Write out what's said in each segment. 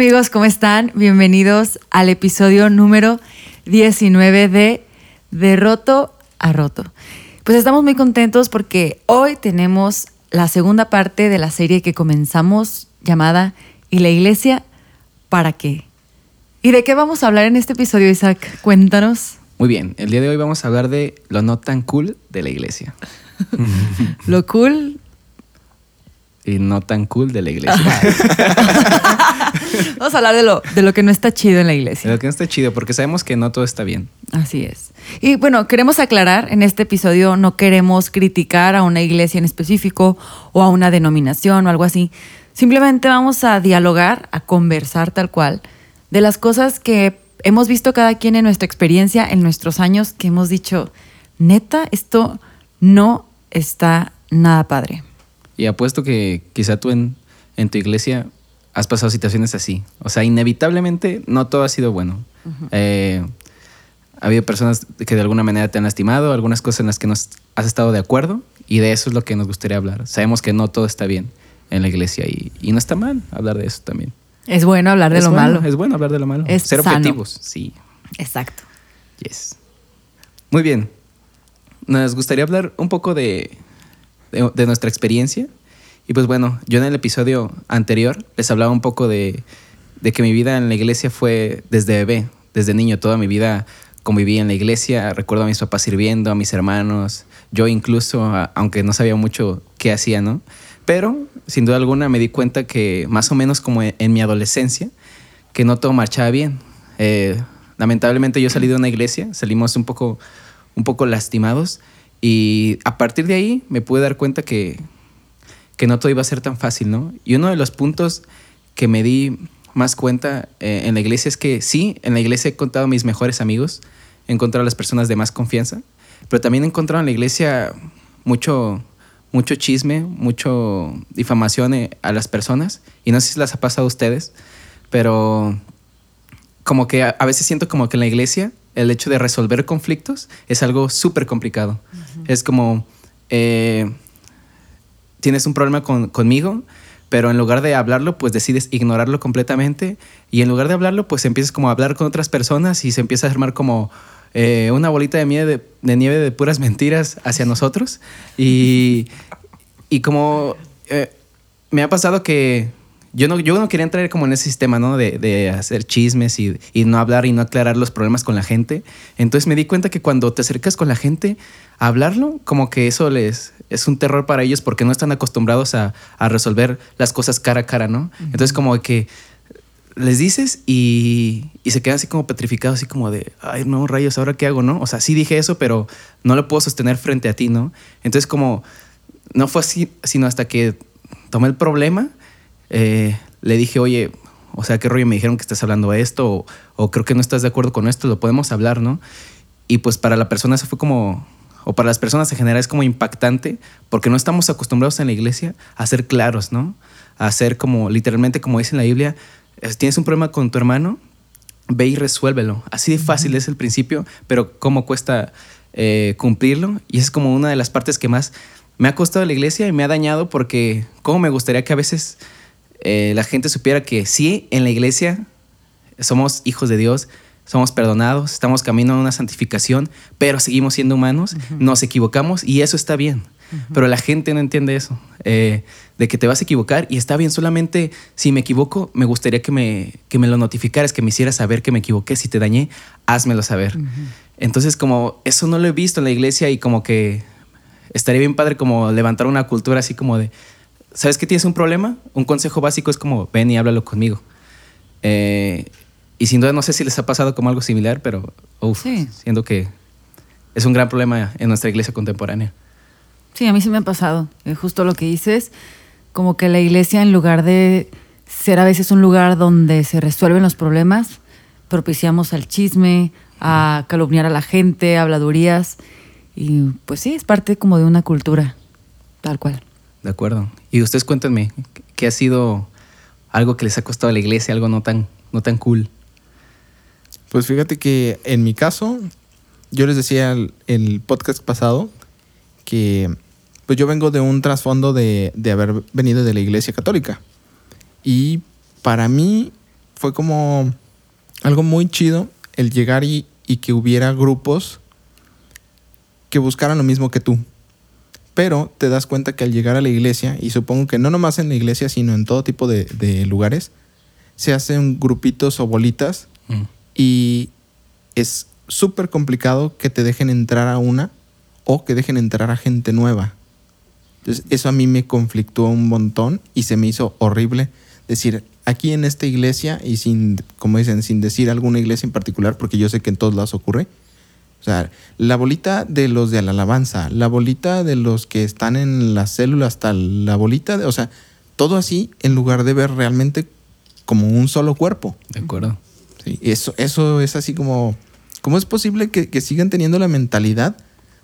amigos, ¿cómo están? Bienvenidos al episodio número 19 de De Roto a Roto. Pues estamos muy contentos porque hoy tenemos la segunda parte de la serie que comenzamos llamada ¿Y la iglesia para qué? ¿Y de qué vamos a hablar en este episodio, Isaac? Cuéntanos. Muy bien, el día de hoy vamos a hablar de lo no tan cool de la iglesia. lo cool y no tan cool de la iglesia. Vamos a hablar de lo, de lo que no está chido en la iglesia. De lo que no está chido, porque sabemos que no todo está bien. Así es. Y bueno, queremos aclarar, en este episodio no queremos criticar a una iglesia en específico o a una denominación o algo así. Simplemente vamos a dialogar, a conversar tal cual, de las cosas que hemos visto cada quien en nuestra experiencia, en nuestros años, que hemos dicho, neta, esto no está nada padre. Y apuesto que quizá tú en, en tu iglesia has pasado situaciones así. O sea, inevitablemente no todo ha sido bueno. Eh, ha habido personas que de alguna manera te han lastimado, algunas cosas en las que no has estado de acuerdo y de eso es lo que nos gustaría hablar. Sabemos que no todo está bien en la iglesia y, no está mal hablar de eso también. Es bueno hablar de lo malo. Es bueno hablar de lo malo. Es Ser objetivos, sí. Exacto. Yes. Muy bien. Nos gustaría hablar un poco de, de, nuestra experiencia. Y pues bueno, yo en el episodio anterior les hablaba un poco de, de, que mi vida en la iglesia fue desde bebé, desde niño, toda mi vida conviví en la iglesia, recuerdo a mis papás sirviendo, a mis hermanos, yo incluso, aunque no sabía mucho qué hacía, ¿no? Pero sin duda alguna me di cuenta que más o menos como en mi adolescencia, que no todo marchaba bien. Eh, lamentablemente yo salí de una iglesia, salimos un poco, un poco lastimados y a partir de ahí me pude dar cuenta que, que no todo iba a ser tan fácil, ¿no? Y uno de los puntos que me di más cuenta eh, en la iglesia es que sí, en la iglesia he encontrado a mis mejores amigos, he encontrado a las personas de más confianza, pero también he encontrado en la iglesia mucho, mucho chisme, mucho difamación eh, a las personas. Y no sé si las ha pasado a ustedes, pero como que a, veces siento como que en la iglesia el hecho de resolver conflictos es algo súper complicado. Es como, eh, tienes un problema conmigo, pero en lugar de hablarlo, pues decides ignorarlo completamente. Y en lugar de hablarlo, pues empiezas como a hablar con otras personas y se empieza a armar como eh, una bolita de nieve de, nieve de puras mentiras hacia nosotros. Y, y como eh, me ha pasado que yo no, yo no quería entrar como en ese sistema, ¿no? De, de hacer chismes y, y, no hablar y no aclarar los problemas con la gente. Entonces me di cuenta que cuando te acercas con la gente a hablarlo, como que eso les es un terror para ellos porque no están acostumbrados a, a resolver las cosas cara a cara, ¿no? Entonces como que les dices y, y, se quedan así como petrificados, así como de, ay, no, rayos, ¿ahora qué hago, no? O sea, sí dije eso, pero no lo puedo sostener frente a ti, ¿no? Entonces como no fue así, sino hasta que tomé el problema eh, le dije, oye, o sea, ¿qué rollo me dijeron que estás hablando de esto? O, creo que no estás de acuerdo con esto, lo podemos hablar, ¿no? Y pues para la persona eso fue como, o para las personas en general es como impactante, porque no estamos acostumbrados en la iglesia a ser claros, ¿no? A ser como, literalmente como dice en la Biblia, tienes un problema con tu hermano, ve y resuélvelo. Así de fácil es el principio, pero cómo cuesta eh, cumplirlo. Y es como una de las partes que más me ha costado la iglesia y me ha dañado porque cómo me gustaría que a veces eh, la gente supiera que sí, en la iglesia somos hijos de Dios, somos perdonados, estamos camino a una santificación, pero seguimos siendo humanos, nos equivocamos y eso está bien. Pero la gente no entiende eso, eh, de que te vas a equivocar y está bien, solamente si me equivoco, me gustaría que me, que me lo notificaras, que me hicieras saber que me equivoqué, si te dañé, házmelo saber. Entonces como eso no lo he visto en la iglesia y como que estaría bien padre como levantar una cultura así como de, ¿sabes que tienes un problema? Un consejo básico es como, ven y háblalo conmigo. Eh, y sin duda no sé si les ha pasado como algo similar, pero uf, siento que es un gran problema en nuestra iglesia contemporánea. Sí, a mí sí me ha pasado. Es justo lo que dices, como que la iglesia en lugar de ser a veces un lugar donde se resuelven los problemas, propiciamos al chisme, a calumniar a la gente, habladurías. Y pues sí, es parte como de una cultura, tal cual. De acuerdo. Y ustedes cuéntenme, ¿qué ha sido algo que les ha costado a la iglesia, algo no tan, no tan cool? Pues fíjate que en mi caso, yo les decía el, el podcast pasado que pues yo vengo de un trasfondo de, de haber venido de la iglesia católica. Y para mí fue como algo muy chido el llegar y, y que hubiera grupos que buscaran lo mismo que tú. Pero te das cuenta que al llegar a la iglesia, y supongo que no nomás en la iglesia, sino en todo tipo de, de lugares, se hacen grupitos o bolitas Mm. y es súper complicado que te dejen entrar a una o que dejen entrar a gente nueva. Entonces, eso a mí me conflictó un montón y se me hizo horrible decir, aquí en esta iglesia, y sin, como dicen, sin decir alguna iglesia en particular, porque yo sé que en todos lados ocurre, o sea, la bolita de los de la alabanza, la bolita de los que están en las células, tal, la bolita de, o sea, todo así en lugar de ver realmente como un solo cuerpo. De acuerdo. Sí, eso, eso es así como, ¿cómo es posible que, que sigan teniendo la mentalidad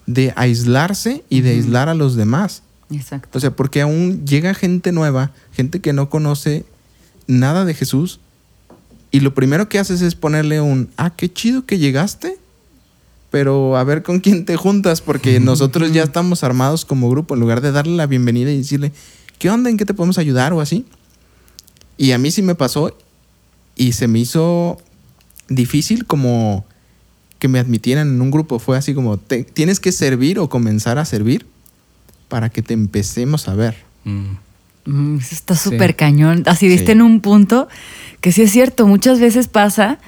de aislarse y de aislar a los demás? Exacto. O sea, porque aún llega gente nueva, gente que no conoce nada de Jesús, y lo primero que haces es ponerle un, ah, qué chido que llegaste, pero a ver con quién te juntas, porque nosotros ya estamos armados como grupo, en lugar de darle la bienvenida y decirle, ¿qué onda? ¿En qué te podemos ayudar? o así. Y a mí sí me pasó y se me hizo difícil como que me admitieran en un grupo. Fue así como, "Te- tienes que servir o comenzar a servir para que te empecemos a ver. Mm. Mm, eso está Sí. súper cañón. Así diste Sí. en un punto que sí es cierto. Muchas veces pasa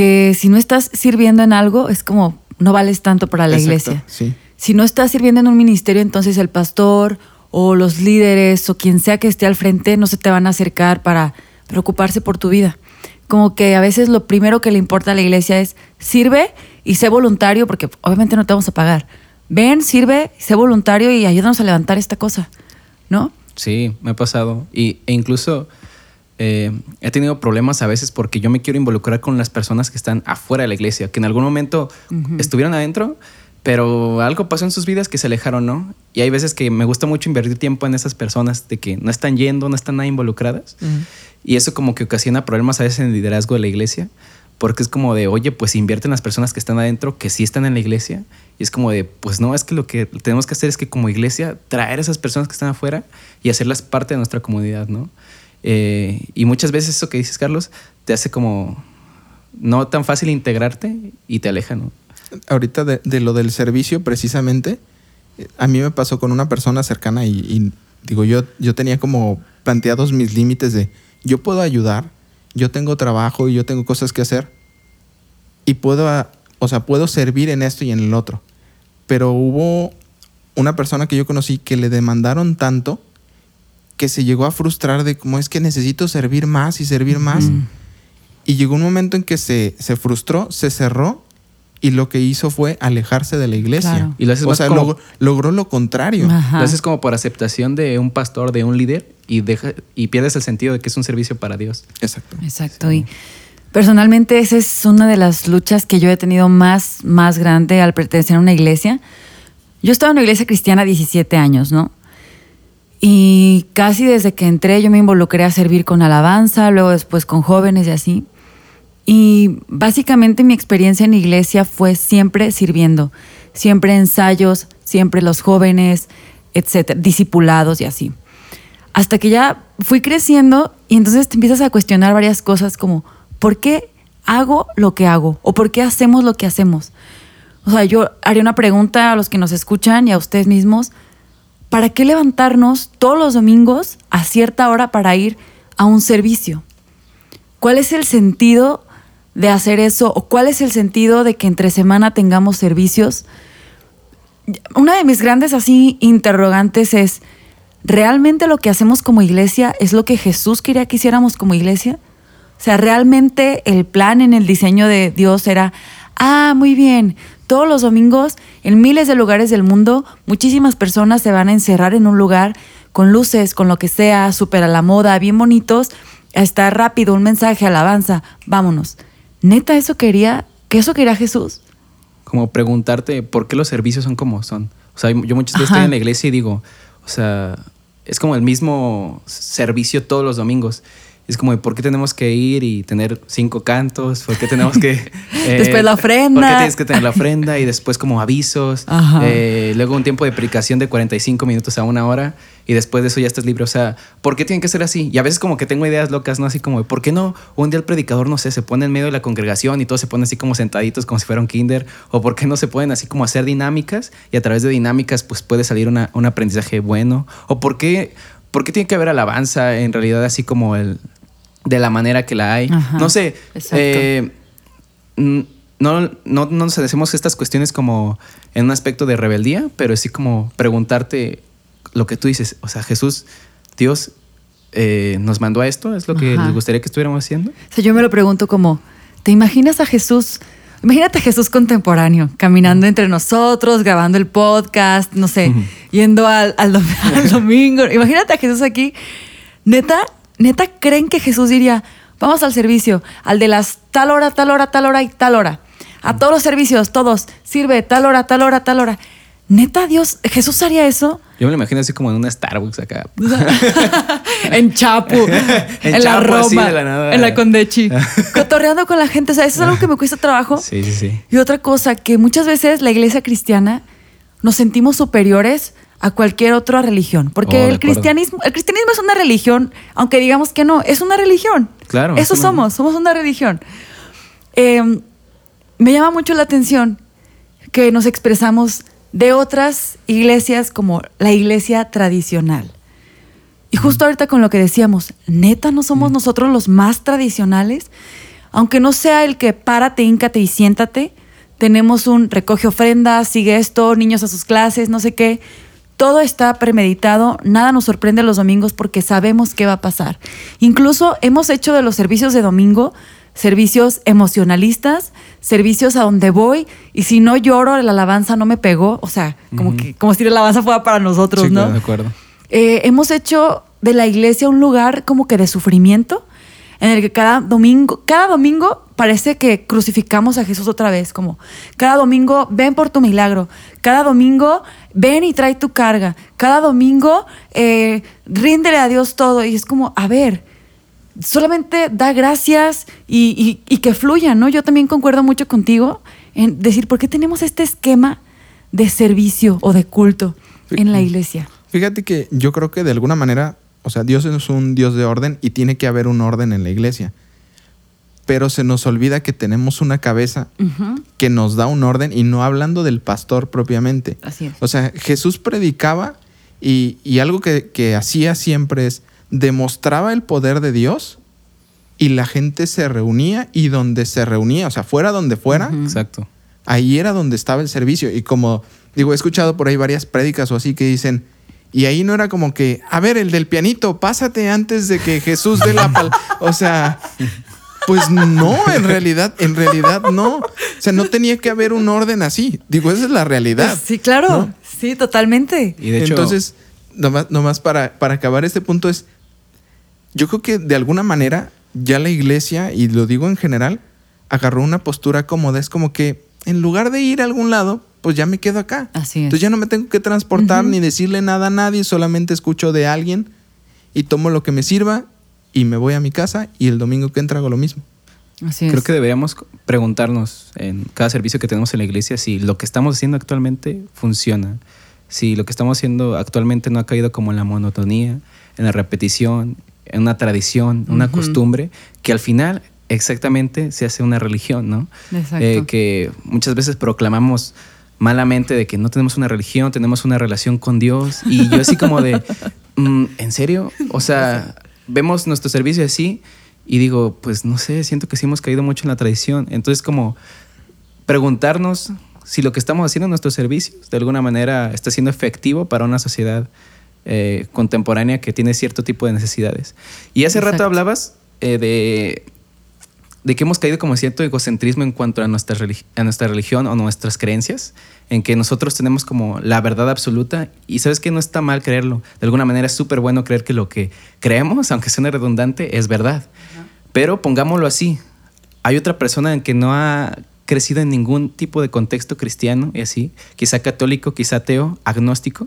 que si no estás sirviendo en algo, es como no vales tanto para la Exacto, iglesia. Sí. Si no estás sirviendo en un ministerio, entonces el pastor o los líderes o quien sea que esté al frente no se te van a acercar para preocuparse por tu vida. Como que a veces lo primero que le importa a la iglesia es sirve y sé voluntario porque obviamente no te vamos a pagar. Ven, sirve, sé voluntario y ayúdanos a levantar esta cosa, ¿no? Sí, me ha pasado. Y, e incluso eh, he tenido problemas a veces porque yo me quiero involucrar con las personas que están afuera de la iglesia, que en algún momento estuvieron adentro, pero algo pasó en sus vidas que se alejaron, ¿no? Y hay veces que me gusta mucho invertir tiempo en esas personas de que no están yendo, no están nada involucradas. Y eso como que ocasiona problemas a veces en el liderazgo de la iglesia, porque es como de, oye, pues invierte en las personas que están adentro, que sí están en la iglesia. Y es como de, pues no, es que lo que tenemos que hacer es que como iglesia traer a esas personas que están afuera y hacerlas parte de nuestra comunidad, ¿no? Eh, y muchas veces eso que dices, Carlos, te hace como no tan fácil integrarte y te aleja, ¿no? ahorita de, de lo del servicio precisamente, a mí me pasó con una persona cercana y, y digo, yo, yo tenía como planteados mis límites de, yo puedo ayudar, yo tengo trabajo y yo tengo cosas que hacer y puedo, o sea, puedo servir en esto y en el otro. Pero hubo una persona que yo conocí que le demandaron tanto que se llegó a frustrar de cómo es que necesito servir más y servir más. Y llegó un momento en que se, se frustró, se cerró y lo que hizo fue alejarse de la iglesia. Claro. Y lo haces o más sea, como- logró, logró lo contrario. Ajá. Lo haces como por aceptación de un pastor, de un líder y, deja, y pierdes el sentido de que es un servicio para Dios. Exacto. Exacto. Y personalmente esa es una de las luchas que yo he tenido más, más grande al pertenecer a una iglesia. Yo estaba en una iglesia cristiana 17 años, ¿no? Y casi desde que entré yo me involucré a servir con alabanza, luego después con jóvenes y así. Y básicamente mi experiencia en iglesia fue siempre sirviendo, siempre ensayos, siempre los jóvenes, etcétera, discipulados y así. Hasta que ya fui creciendo y entonces te empiezas a cuestionar varias cosas como, ¿por qué hago lo que hago? ¿O por qué hacemos lo que hacemos? O sea, yo haría una pregunta a los que nos escuchan y a ustedes mismos. ¿Para qué levantarnos todos los domingos a cierta hora para ir a un servicio? ¿Cuál es el sentido de hacer eso? ¿O cuál es el sentido de que entre semana tengamos servicios? Una de mis grandes así interrogantes es, ¿realmente lo que hacemos como iglesia es lo que Jesús quería que hiciéramos como iglesia? O sea, realmente el plan en el diseño de Dios era, ah, muy bien, todos los domingos en miles de lugares del mundo, muchísimas personas se van a encerrar en un lugar con luces, con lo que sea, súper a la moda, bien bonitos, a estar rápido, un mensaje, alabanza, vámonos. Neta, eso quería, que eso quería Jesús. Como preguntarte por qué los servicios son como son. O sea, yo muchas veces Ajá. estoy en la iglesia y digo, o sea, es como el mismo servicio todos los domingos. Es como, ¿por qué tenemos que ir y tener cinco cantos? ¿Por qué tenemos que... eh, después la ofrenda. ¿Por qué tienes que tener la ofrenda? Y después como avisos. Eh, luego un tiempo de predicación de 45 minutos a una hora. Y después de eso ya estás libre. O sea, ¿por qué tienen que ser así? Y a veces como que tengo ideas locas, ¿no? Así como, ¿por qué no? Un día el predicador, no sé, se pone en medio de la congregación y todos se ponen así como sentaditos como si fuera un kinder. ¿O por qué no se pueden así como hacer dinámicas? Y a través de dinámicas pues puede salir una, un aprendizaje bueno. ¿O por qué, por qué tiene que haber alabanza en realidad así como el de la manera que la hay. no sé. Eh, no, no, no nos hacemos estas cuestiones como en un aspecto de rebeldía, pero sí como preguntarte lo que tú dices. O sea, Jesús, Dios eh, nos mandó a esto, es lo que les gustaría que estuviéramos haciendo. O sea, yo me lo pregunto como, ¿te imaginas a Jesús? Imagínate a Jesús contemporáneo, caminando entre nosotros, grabando el podcast, no sé, yendo al, al, domingo. Imagínate a Jesús aquí. Neta, neta creen que Jesús diría, vamos al servicio, al de las tal hora, tal hora, tal hora y tal hora. A todos los servicios, todos, sirve tal hora, tal hora, tal hora. Neta, Dios, ¿Jesús haría eso? Yo me lo imagino así como en una Starbucks acá. en Chapu, en, la Roma, en la Condechi, cotorreando con la gente. O sea, eso es algo que me cuesta trabajo. Sí, sí, sí. Y otra cosa, que muchas veces la iglesia cristiana nos sentimos superiores a cualquier otra religión. Porque oh, el cristianismo, el cristianismo es una religión, aunque digamos que no, es una religión. Claro. Eso somos, somos una religión. Em, me llama mucho la atención que nos expresamos de otras iglesias como la iglesia tradicional. Y justo ahorita con lo que decíamos, neta, no somos nosotros los más tradicionales, aunque no sea el que párate, híncate y siéntate. Tenemos un recoge ofrenda, sigue esto, niños a sus clases, no sé qué todo está premeditado, nada nos sorprende los domingos porque sabemos qué va a pasar. Incluso hemos hecho de los servicios de domingo servicios emocionalistas, servicios a donde voy y si no lloro, la alabanza no me pegó, o sea, como, que, como si la alabanza fuera para nosotros, ¿no? de acuerdo. Eh, hemos hecho de la iglesia un lugar como que de sufrimiento, en el que cada domingo, cada domingo parece que crucificamos a Jesús otra vez, como cada domingo ven por tu milagro, cada domingo ven y trae tu carga, cada domingo eh, ríndele a Dios todo y es como, a ver, solamente da gracias y, que fluya, ¿no? Yo también concuerdo mucho contigo en decir, ¿por qué tenemos este esquema de servicio o de culto en la iglesia? Fíjate que yo creo que de alguna manera, o sea, Dios es un Dios de orden y tiene que haber un orden en la iglesia. Pero se nos olvida que tenemos una cabeza que nos da un orden y no hablando del pastor propiamente. Así es. O sea, Jesús predicaba y, algo que, que hacía siempre es demostraba el poder de Dios y la gente se reunía y donde se reunía, o sea, fuera donde fuera, exacto. Ahí era donde estaba el servicio y como digo, he escuchado por ahí varias prédicas o así que dicen, y ahí no era como que, a ver, el del pianito, pásate antes de que Jesús dé la pal. O sea, pues no, en realidad, en realidad no. O sea, no tenía que haber un orden así. Digo, esa es la realidad. sí, claro. Sí, totalmente. Y de hecho, Entonces, nomás, nomás para, para acabar este punto es, yo creo que de alguna manera ya la iglesia, y lo digo en general, agarró una postura cómoda. Es como que en lugar de ir a algún lado, pues ya me quedo acá. Así es. Entonces ya no me tengo que transportar ni decirle nada a nadie, solamente escucho de alguien y tomo lo que me sirva y me voy a mi casa y el domingo que entra hago lo mismo. Así es. Creo que deberíamos preguntarnos en cada servicio que tenemos en la iglesia si lo que estamos haciendo actualmente funciona, si lo que estamos haciendo actualmente no ha caído como en la monotonía, en la repetición, en una tradición, una costumbre, que al final exactamente se hace una religión, ¿no? Exacto. Eh, que muchas veces proclamamos malamente de que no tenemos una religión, tenemos una relación con Dios. Y yo así como de, mm, ¿en serio? O sea, vemos nuestro servicio así y digo, pues no sé, siento que sí hemos caído mucho en la tradición. Entonces como preguntarnos si lo que estamos haciendo en nuestros servicios de alguna manera está siendo efectivo para una sociedad eh, contemporánea que tiene cierto tipo de necesidades. Y hace rato hablabas eh, de, de que hemos caído como cierto egocentrismo en cuanto a nuestra, a nuestra religión o nuestras creencias, en que nosotros tenemos como la verdad absoluta y sabes que no está mal creerlo. De alguna manera es súper bueno creer que lo que creemos, aunque suene redundante, es verdad. Pero pongámoslo así, hay otra persona en que no ha crecido en ningún tipo de contexto cristiano y así, quizá católico, quizá ateo, agnóstico,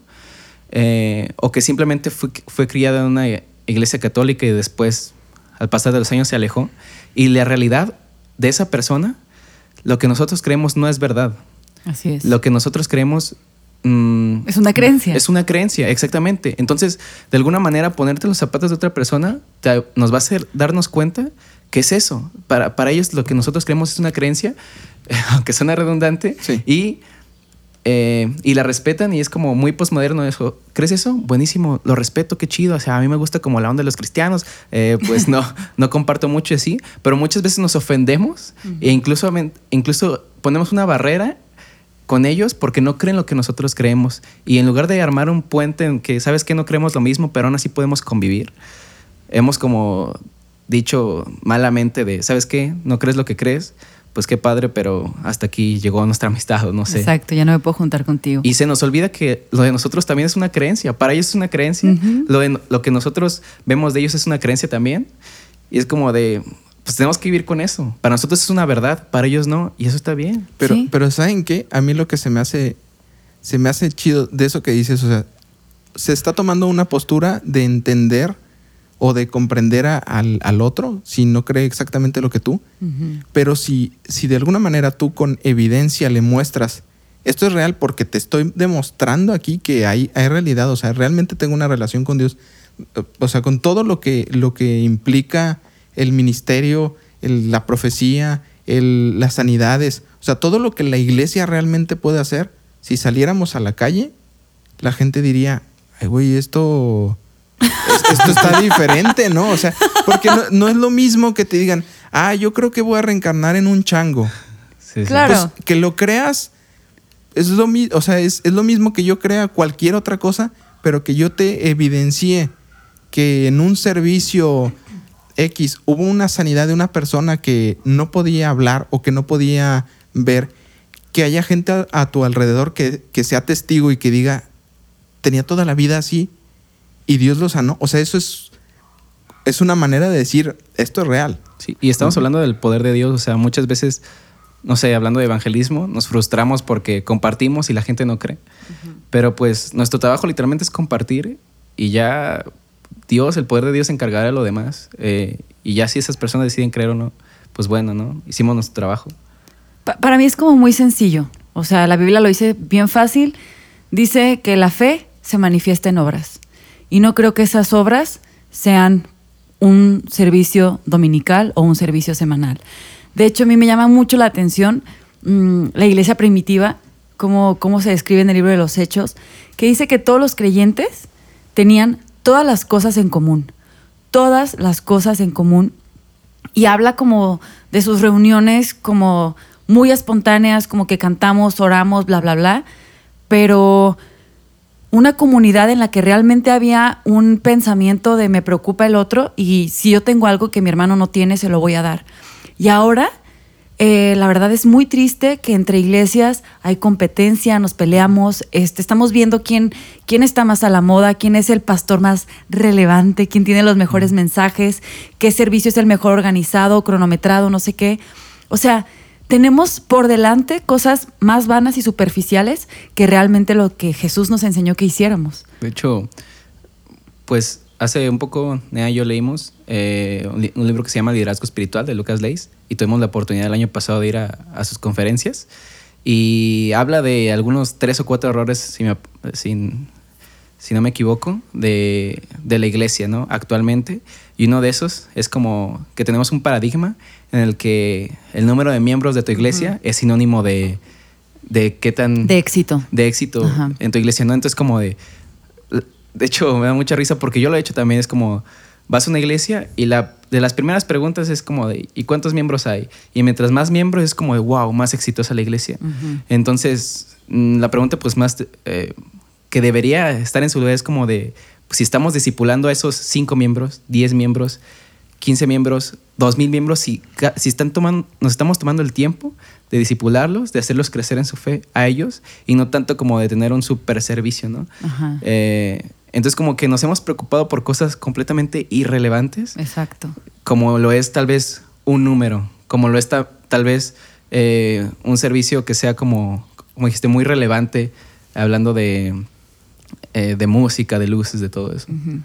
eh, o que simplemente fue, fue criada en una iglesia católica y después al pasar de los años se alejó y la realidad de esa persona, lo que nosotros creemos no es verdad. Así es. Lo que nosotros creemos mm, es una creencia. Es una creencia, exactamente. Entonces, de alguna manera, ponerte los zapatos de otra persona te- nos va a hacer darnos cuenta que es eso. Para, para ellos, lo que nosotros creemos es una creencia, aunque suena redundante, Sí. y, eh, y la respetan y es como muy postmoderno eso. ¿Crees eso? Buenísimo, lo respeto, qué chido. O sea, a mí me gusta como la onda de los cristianos. Eh, pues no, no comparto mucho así, pero muchas veces nos ofendemos e incluso, incluso ponemos una barrera con ellos porque no creen lo que nosotros creemos. Y en lugar de armar un puente en que, ¿sabes que No creemos lo mismo, pero aún así podemos convivir. Hemos como dicho malamente de, ¿sabes qué? No crees lo que crees. Pues qué padre, pero hasta aquí llegó nuestra amistad, no sé. Exacto, ya no me puedo juntar contigo. Y se nos olvida que lo de nosotros también es una creencia. Para ellos es una creencia. Lo, de- lo que nosotros vemos de ellos es una creencia también. Y es como de, pues tenemos que vivir con eso. Para nosotros es una verdad, para ellos no. Y eso está bien. Pero, Sí. pero ¿saben qué? A mí lo que se me hace, se me hace chido de eso que dices, o sea, se está tomando una postura de entender o de comprender a- al, al otro si no cree exactamente lo que tú. Pero si, si de alguna manera tú con evidencia le muestras, esto es real porque te estoy demostrando aquí que hay, hay realidad, o sea, realmente tengo una relación con Dios, o sea, con todo lo que, lo que implica el ministerio, el- la profecía, el- las sanidades, o sea, todo lo que la iglesia realmente puede hacer, si saliéramos a la calle, la gente diría, ay, güey, esto... es- Esto está diferente, ¿no? O sea, porque no, no es lo mismo que te digan, ah, yo creo que voy a reencarnar en un chango. Sí, sí. Claro. Pues que lo creas es lo mismo, o sea, es, es lo mismo que yo crea cualquier otra cosa, pero que yo te evidencie que en un servicio X hubo una sanidad de una persona que no podía hablar o que no podía ver, que haya gente a, a tu alrededor que, que sea testigo y que diga, tenía toda la vida así y Dios lo sanó. O sea, eso es, es una manera de decir, esto es real. Sí, y estamos hablando del poder de Dios, o sea, muchas veces, no sé, hablando de evangelismo, nos frustramos porque compartimos y la gente no cree. Pero pues nuestro trabajo literalmente es compartir y ya Dios, el poder de Dios se encargará de lo demás. Eh, y ya si esas personas deciden creer o no, pues bueno, ¿no? Hicimos nuestro trabajo. Pa- para mí es como muy sencillo. O sea, la Biblia lo dice bien fácil. Dice que la fe se manifiesta en obras. Y no creo que esas obras sean un servicio dominical o un servicio semanal. De hecho, a mí me llama mucho la atención mm, la iglesia primitiva, cómo se describe en el libro de los Hechos, que dice que todos los creyentes tenían todas las cosas en común. Todas las cosas en común y habla como de sus reuniones como muy espontáneas, como que cantamos, oramos, bla, bla, bla, pero una comunidad en la que realmente había un pensamiento de me preocupa el otro y si yo tengo algo que mi hermano no tiene, se lo voy a dar. Y ahora, eh, la verdad es muy triste que entre iglesias hay competencia, nos peleamos, este, estamos viendo quién, quién está más a la moda, quién es el pastor más relevante, quién tiene los mejores mensajes, qué servicio es el mejor organizado, cronometrado, no sé qué. O sea, tenemos por delante cosas más vanas y superficiales que realmente lo que Jesús nos enseñó que hiciéramos. De hecho, pues hace un poco, Nea y yo leímos eh, un, li- un libro que se llama Liderazgo Espiritual de Lucas Leis y tuvimos la oportunidad el año pasado de ir a, a sus conferencias y habla de algunos tres o cuatro errores, si, me- sin- si no me equivoco, de, de la iglesia, ¿no? Actualmente. Y uno de esos es como que tenemos un paradigma en el que el número de miembros de tu iglesia es sinónimo de, de qué tan De éxito. de éxito Ajá. en tu iglesia, ¿no? Entonces como de... De hecho, me da mucha risa porque yo lo he hecho también, es como, vas a una iglesia y la, de las primeras preguntas es como de, ¿y cuántos miembros hay? Y mientras más miembros es como de, wow, más exitosa la iglesia. Ujú. Entonces, mm, la pregunta pues más eh, que debería estar en su lugar es como de, pues, si estamos discipulando a esos cinco miembros, 10 miembros, 15 miembros, 2000 miembros, si, si están tomando, nos estamos tomando el tiempo de disipularlos, de hacerlos crecer en su fe a ellos y no tanto como de tener un super servicio, ¿no? Ajá. Eh, entonces como que nos hemos preocupado por cosas completamente irrelevantes, Exacto. como lo es tal vez un número, como lo es ta- tal vez eh, un servicio que sea como, como dijiste, muy relevante, hablando de, eh, de música, de luces, de todo eso. Ujú.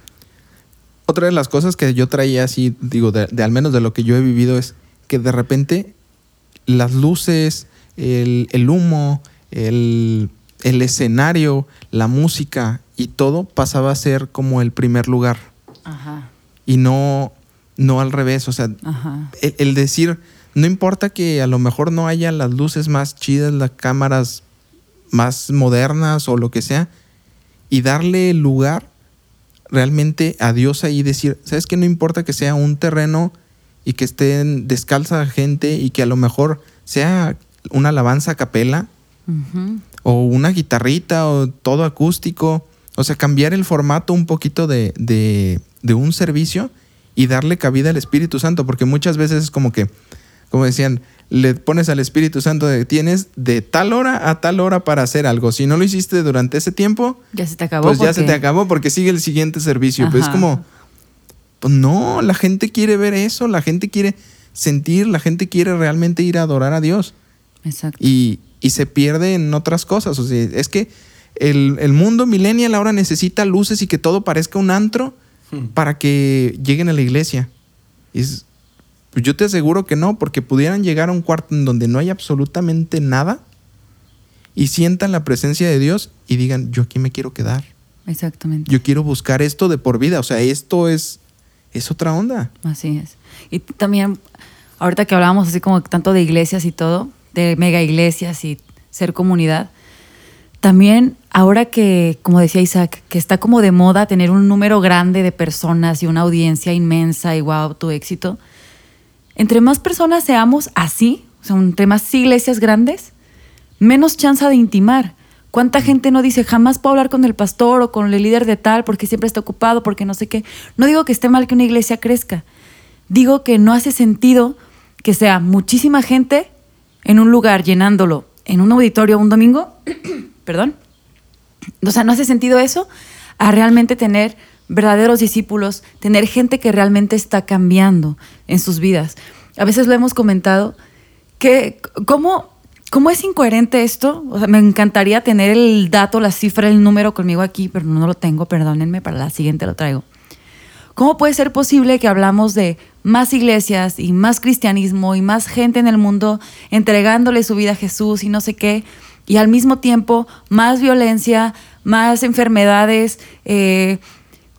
Otra de las cosas que yo traía así, digo, de, de al menos de lo que yo he vivido es que de repente las luces, el, el humo, el, el escenario, la música y todo pasaba a ser como el primer lugar Ajá, y no, no al revés. O sea, ajá. el, el decir, no importa que a lo mejor no haya las luces más chidas, las cámaras más modernas o lo que sea, y darle lugar realmente a Dios ahí decir, ¿sabes qué? No importa que sea un terreno y que estén descalza gente y que a lo mejor sea una alabanza a capela o una guitarrita o todo acústico. O sea, cambiar el formato un poquito de, de, de un servicio y darle cabida al Espíritu Santo, porque muchas veces es como que, como decían, le pones al Espíritu Santo de tienes de tal hora a tal hora para hacer algo. Si no lo hiciste durante ese tiempo, Ya se te acabó. pues ya se te acabó porque sigue el siguiente servicio. Pues es como, pues no, la gente quiere ver eso, la gente quiere sentir, la gente quiere realmente ir a adorar a Dios Exacto. y, y se pierde en otras cosas. O sea, es que el, el mundo millennial ahora necesita luces y que todo parezca un antro para que lleguen a la iglesia. Y es- pues yo te aseguro que no, porque pudieran llegar a un cuarto en donde no hay absolutamente nada y sientan la presencia de Dios y digan, yo aquí me quiero quedar. Exactamente. Yo quiero buscar esto de por vida. O sea, esto es, es otra onda. Así es. Y también, ahorita que hablábamos así como tanto de iglesias y todo, de mega iglesias y ser comunidad, también ahora que, como decía Isaac, que está como de moda tener un número grande de personas y una audiencia inmensa y wow, tu éxito, entre más personas seamos así, o sea, entre más iglesias grandes, menos chance de intimar. ¿Cuánta gente no dice jamás puedo hablar con el pastor o con el líder de tal porque siempre está ocupado, porque no sé qué? No digo que esté mal que una iglesia crezca. Digo que no hace sentido que sea muchísima gente en un lugar llenándolo en un auditorio un domingo, perdón. O sea, no hace sentido eso a realmente tener verdaderos discípulos, tener gente que realmente está cambiando en sus vidas. A veces lo hemos comentado que cómo, cómo es incoherente esto. O sea, me encantaría tener el dato, la cifra, el número conmigo aquí, pero no lo tengo, perdónenme, para la siguiente lo traigo. ¿Cómo puede ser posible que hablamos de más iglesias y más cristianismo y más gente en el mundo entregándole su vida a Jesús y no sé qué, y al mismo tiempo más violencia, más enfermedades, eh,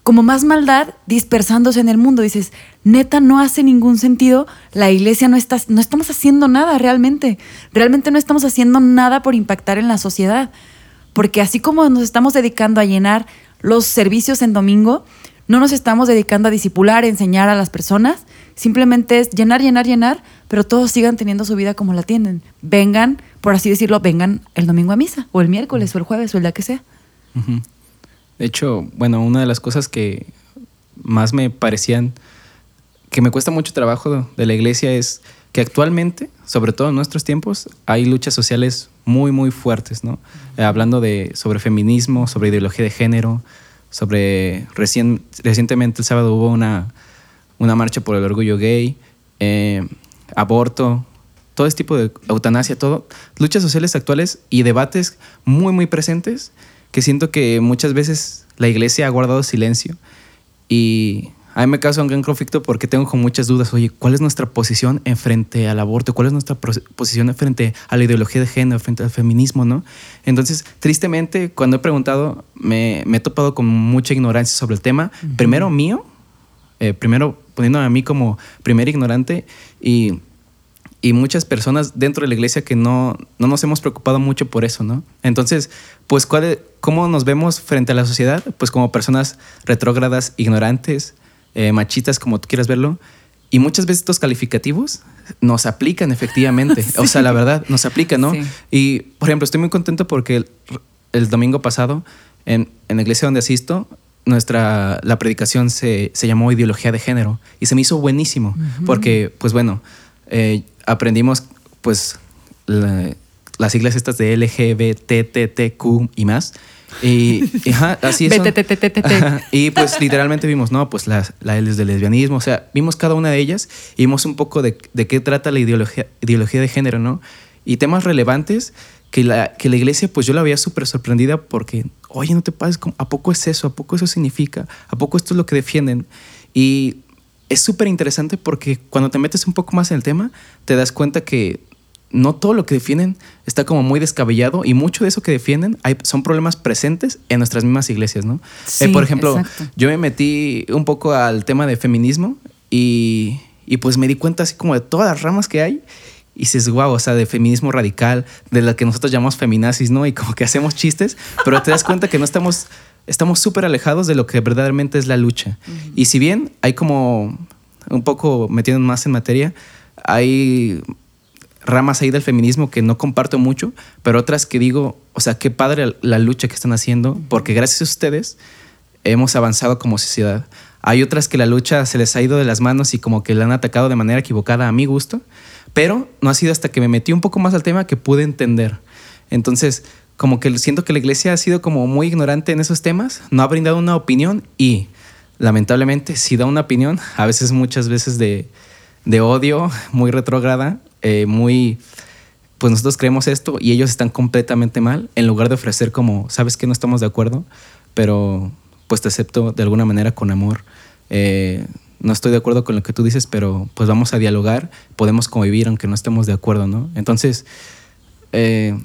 como más maldad dispersándose en el mundo? Dices, neta, no hace ningún sentido, la iglesia no, está, no estamos haciendo nada realmente, realmente no estamos haciendo nada por impactar en la sociedad, porque así como nos estamos dedicando a llenar los servicios en domingo, no nos estamos dedicando a disipular, enseñar a las personas. Simplemente es llenar, llenar, llenar, pero todos sigan teniendo su vida como la tienen. Vengan, por así decirlo, vengan el domingo a misa, o el miércoles, o el jueves, o el día que sea. Ujú. De hecho, bueno, una de las cosas que más me parecían que me cuesta mucho trabajo de la iglesia es que actualmente, sobre todo en nuestros tiempos, hay luchas sociales muy, muy fuertes, ¿no? Eh, hablando de, sobre feminismo, sobre ideología de género, sobre recién, recientemente el sábado hubo una, una marcha por el orgullo gay, eh, aborto, todo este tipo de eutanasia, todo, luchas sociales actuales y debates muy, muy presentes que siento que muchas veces la iglesia ha guardado silencio y a mí me causa un gran conflicto porque tengo con muchas dudas, oye, ¿cuál es nuestra posición en frente al aborto? ¿Cuál es nuestra posición en frente a la ideología de género, frente al feminismo, no? Entonces, tristemente, cuando he preguntado, me, me he topado con mucha ignorancia sobre el tema, primero mío, eh, primero poniéndome a mí como primer ignorante y, y muchas personas dentro de la iglesia que no, no nos hemos preocupado mucho por eso, ¿no? Entonces, pues, ¿cuál ¿cómo nos vemos frente a la sociedad? Pues como personas retrógradas, ignorantes, eh, machistas, como tú quieras verlo. Y muchas veces estos calificativos nos aplican efectivamente. O sea, la verdad, nos aplican, ¿no? Sí. Y, por ejemplo, estoy muy contento porque el, el domingo pasado, en, en la iglesia donde asisto, nuestra, la predicación se, se llamó Ideología de Género y se me hizo buenísimo porque, pues bueno, eh, aprendimos, pues, la- las siglas estas de LGBTTQ y más. Y, y, ajá, así es. Y pues literalmente vimos, no, pues la, la L es de lesbianismo, o sea, vimos cada una de ellas y vimos un poco de, de qué trata la ideología, ideología de género, ¿no? Y temas relevantes que la, que la iglesia, pues yo la veía súper sorprendida porque, oye, no te pases, ¿a poco es eso? ¿A poco eso significa? ¿A poco esto es lo que defienden? Y es súper interesante porque cuando te metes un poco más en el tema, te das cuenta que no todo lo que defienden está como muy descabellado y mucho de eso que defienden hay, son problemas presentes en nuestras mismas iglesias, ¿no? Sí, Eh, por ejemplo, exacto. yo me metí un poco al tema de feminismo y, y pues me di cuenta así como de todas las ramas que hay y dices, wow, o sea, de feminismo radical, de la que nosotros llamamos feminazis, ¿no? Y como que hacemos chistes, pero te das cuenta que no estamos, estamos súper alejados de lo que verdaderamente es la lucha. Y si bien hay como, un poco metiendo más en materia, hay ramas ahí del feminismo que no comparto mucho, pero otras que digo, o sea, qué padre la lucha que están haciendo, porque gracias a ustedes hemos avanzado como sociedad. Hay otras que la lucha se les ha ido de las manos y como que la han atacado de manera equivocada a mi gusto, pero no ha sido hasta que me metí un poco más al tema que pude entender. Entonces, como que siento que la iglesia ha sido como muy ignorante en esos temas, no ha brindado una opinión y lamentablemente si da una opinión, a veces muchas veces de, de odio, muy retrógrada, eh, muy, pues nosotros creemos esto y ellos están completamente mal, en lugar de ofrecer como, sabes que no estamos de acuerdo, pero pues te acepto de alguna manera con amor. Eh, no estoy de acuerdo con lo que tú dices, pero pues vamos a dialogar, podemos convivir aunque no estemos de acuerdo, ¿no? Entonces, eh,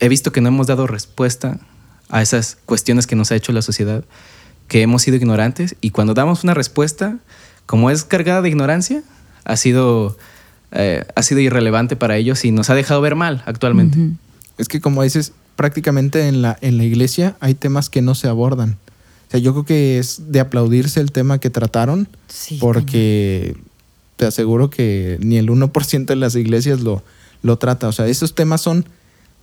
he visto que no hemos dado respuesta a esas cuestiones que nos ha hecho la sociedad, que hemos sido ignorantes y cuando damos una respuesta, como es cargada de ignorancia, ha sido, eh, ha sido irrelevante para ellos y nos ha dejado ver mal actualmente. Es que como dices, prácticamente en la, en la iglesia hay temas que no se abordan. O sea, yo creo que es de aplaudirse el tema que trataron, Sí, porque te aseguro que ni el 1% de las iglesias lo, lo trata. O sea, esos temas son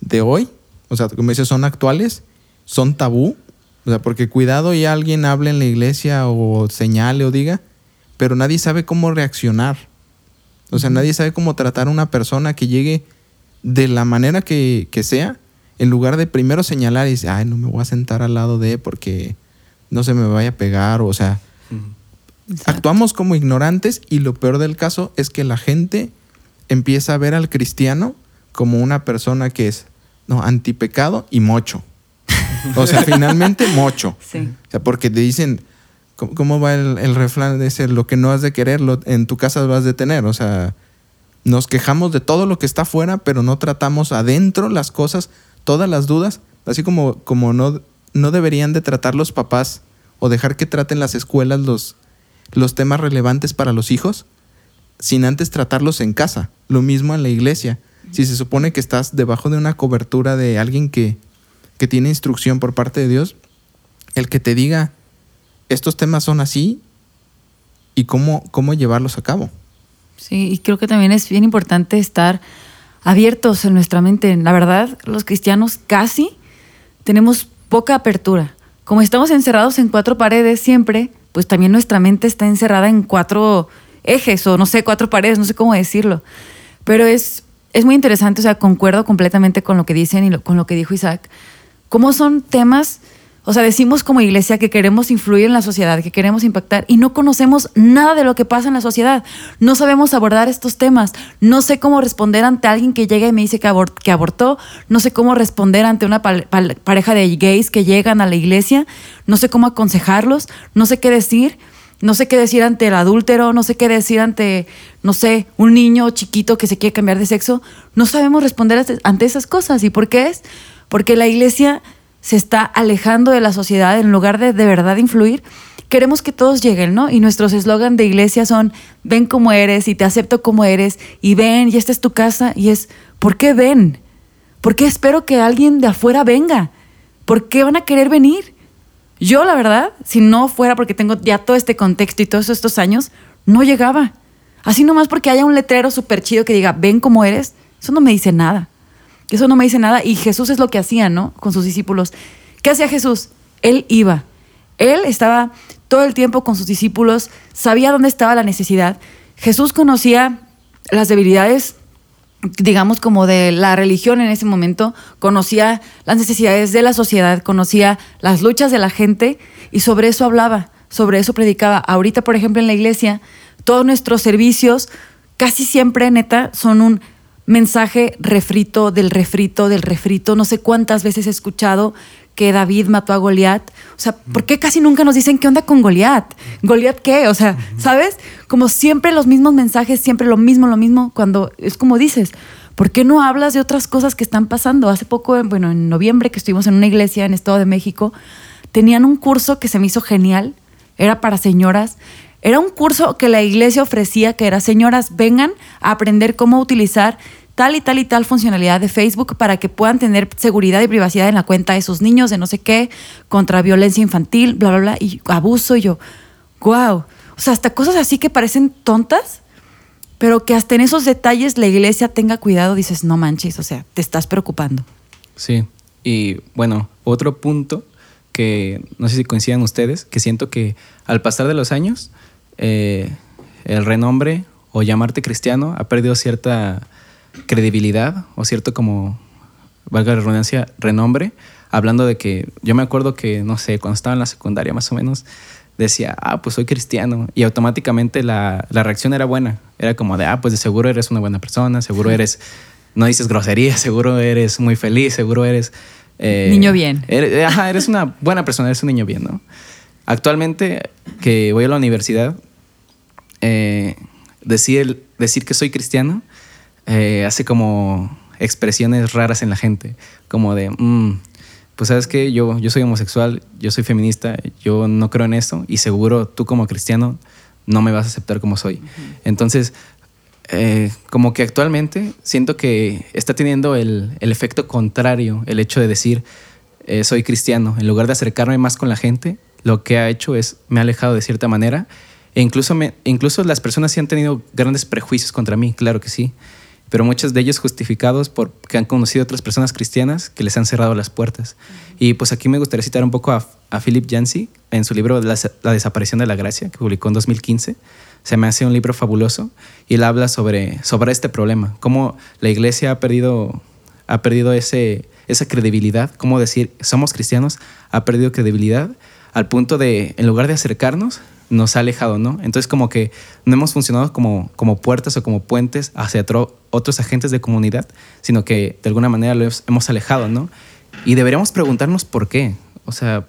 de hoy, o sea, como dices, son actuales, son tabú. O sea, porque cuidado y alguien hable en la iglesia o señale o diga, pero nadie sabe cómo reaccionar. O sea, nadie sabe cómo tratar a una persona que llegue de la manera que, que sea, en lugar de primero señalar y decir, ay, no me voy a sentar al lado de porque no se me vaya a pegar. O sea, Exacto. actuamos como ignorantes y lo peor del caso es que la gente empieza a ver al cristiano como una persona que es no, antipecado y mocho. O sea, finalmente mocho. Sí. O sea, porque te dicen, ¿cómo, cómo va el, el refrán de ser lo que no has de querer, lo- en tu casa lo has de tener? O sea, nos quejamos de todo lo que está afuera, pero no tratamos adentro las cosas, todas las dudas, así como, como no, no deberían de tratar los papás o dejar que traten las escuelas los, los temas relevantes para los hijos, sin antes tratarlos en casa. Lo mismo en la iglesia. Si se supone que estás debajo de una cobertura de alguien que, que tiene instrucción por parte de Dios, el que te diga, estos temas son así y cómo, cómo llevarlos a cabo. Sí, y creo que también es bien importante estar abiertos en nuestra mente. La verdad, los cristianos casi tenemos poca apertura. Como estamos encerrados en cuatro paredes siempre, pues también nuestra mente está encerrada en cuatro ejes o no sé, cuatro paredes, no sé cómo decirlo. Pero es, es muy interesante, o sea, concuerdo completamente con lo que dicen y con lo que dijo Isaac. ¿Cómo son temas? O sea, decimos como iglesia que queremos influir en la sociedad, que queremos impactar y no conocemos nada de lo que pasa en la sociedad. No sabemos abordar estos temas. No sé cómo responder ante alguien que llega y me dice que, que abortó. No sé cómo responder ante una pareja de gays que llegan a la iglesia. No sé cómo aconsejarlos. No sé qué decir. No sé qué decir ante el adúltero, no sé qué decir ante, no sé, un niño chiquito que se quiere cambiar de sexo. No sabemos responder ante- esas cosas. ¿Y por qué es? Porque la iglesia se está alejando de la sociedad en lugar de de verdad influir. Queremos que todos lleguen, ¿no? Y nuestros eslogan de iglesia son, ven como eres y te acepto como eres y ven y esta es tu casa y es, ¿por qué ven? ¿Por qué espero que alguien de afuera venga? ¿Por qué van a querer venir? Yo, la verdad, si no fuera porque tengo ya todo este contexto y todos estos años, no llegaba. Así nomás porque haya un letrero súper chido que diga, ven como eres, eso no me dice nada. Eso no me dice nada. Y Jesús es lo que hacía, ¿no? Con sus discípulos. ¿Qué hacía Jesús? Él iba. Él estaba todo el tiempo con sus discípulos, sabía dónde estaba la necesidad. Jesús conocía las debilidades digamos, como de la religión en ese momento, conocía las necesidades de la sociedad, conocía las luchas de la gente y sobre eso hablaba, sobre eso predicaba. Ahorita, por ejemplo, en la iglesia, todos nuestros servicios, casi siempre, neta, son un mensaje refrito del refrito del refrito. No sé cuántas veces he escuchado que David mató a Goliat. O sea, ¿por qué casi nunca nos dicen qué onda con Goliat? ¿Goliat qué? O sea, ¿sabes? Como siempre los mismos mensajes, siempre lo mismo, lo mismo, cuando es como dices, ¿por qué no hablas de otras cosas que están pasando? Hace poco, bueno, en noviembre que estuvimos en una iglesia en Estado de México, tenían un curso que se me hizo genial, era para señoras. Era un curso que la iglesia ofrecía que era, señoras, vengan a aprender cómo utilizar tal y tal y tal funcionalidad de Facebook para que puedan tener seguridad y privacidad en la cuenta de sus niños, de no sé qué, contra violencia infantil, bla, bla, bla, y abuso. Y yo, wow. O sea, hasta cosas así que parecen tontas, pero que hasta en esos detalles la iglesia tenga cuidado, dices, no manches, o sea, te estás preocupando. Sí, y bueno, otro punto que no sé si coincidan ustedes, que siento que al pasar de los años, eh, el renombre o llamarte cristiano ha perdido cierta credibilidad o cierto como, valga la redundancia, renombre, hablando de que yo me acuerdo que, no sé, cuando estaba en la secundaria más o menos, decía, ah, pues soy cristiano, y automáticamente la, la reacción era buena, era como de, ah, pues de seguro eres una buena persona, seguro eres, no dices grosería, seguro eres muy feliz, seguro eres... Eh, niño bien. Eres, ajá, eres una buena persona, eres un niño bien, ¿no? Actualmente que voy a la universidad, eh, decir, decir que soy cristiano eh, hace como expresiones raras en la gente, como de, mm, pues sabes que yo, yo soy homosexual, yo soy feminista, yo no creo en eso y seguro tú como cristiano no me vas a aceptar como soy. Entonces, eh, como que actualmente siento que está teniendo el, el efecto contrario el hecho de decir eh, soy cristiano. En lugar de acercarme más con la gente, lo que ha hecho es me ha alejado de cierta manera. E incluso, me, incluso las personas sí han tenido grandes prejuicios contra mí, claro que sí pero muchos de ellos justificados porque han conocido otras personas cristianas que les han cerrado las puertas. Y pues aquí me gustaría citar un poco a, a Philip Yancey en su libro la, la, desaparición de la gracia, que publicó en 2015. Se me hace un libro fabuloso y él habla sobre, sobre este problema, cómo la iglesia ha perdido, ha perdido ese, esa credibilidad, cómo decir somos cristianos, ha perdido credibilidad al punto de, en lugar de acercarnos, nos ha alejado, ¿no? Entonces como que no hemos funcionado como, como puertas o como puentes hacia otros agentes de comunidad, sino que de alguna manera lo hemos alejado, ¿no? Y deberíamos preguntarnos por qué. O sea,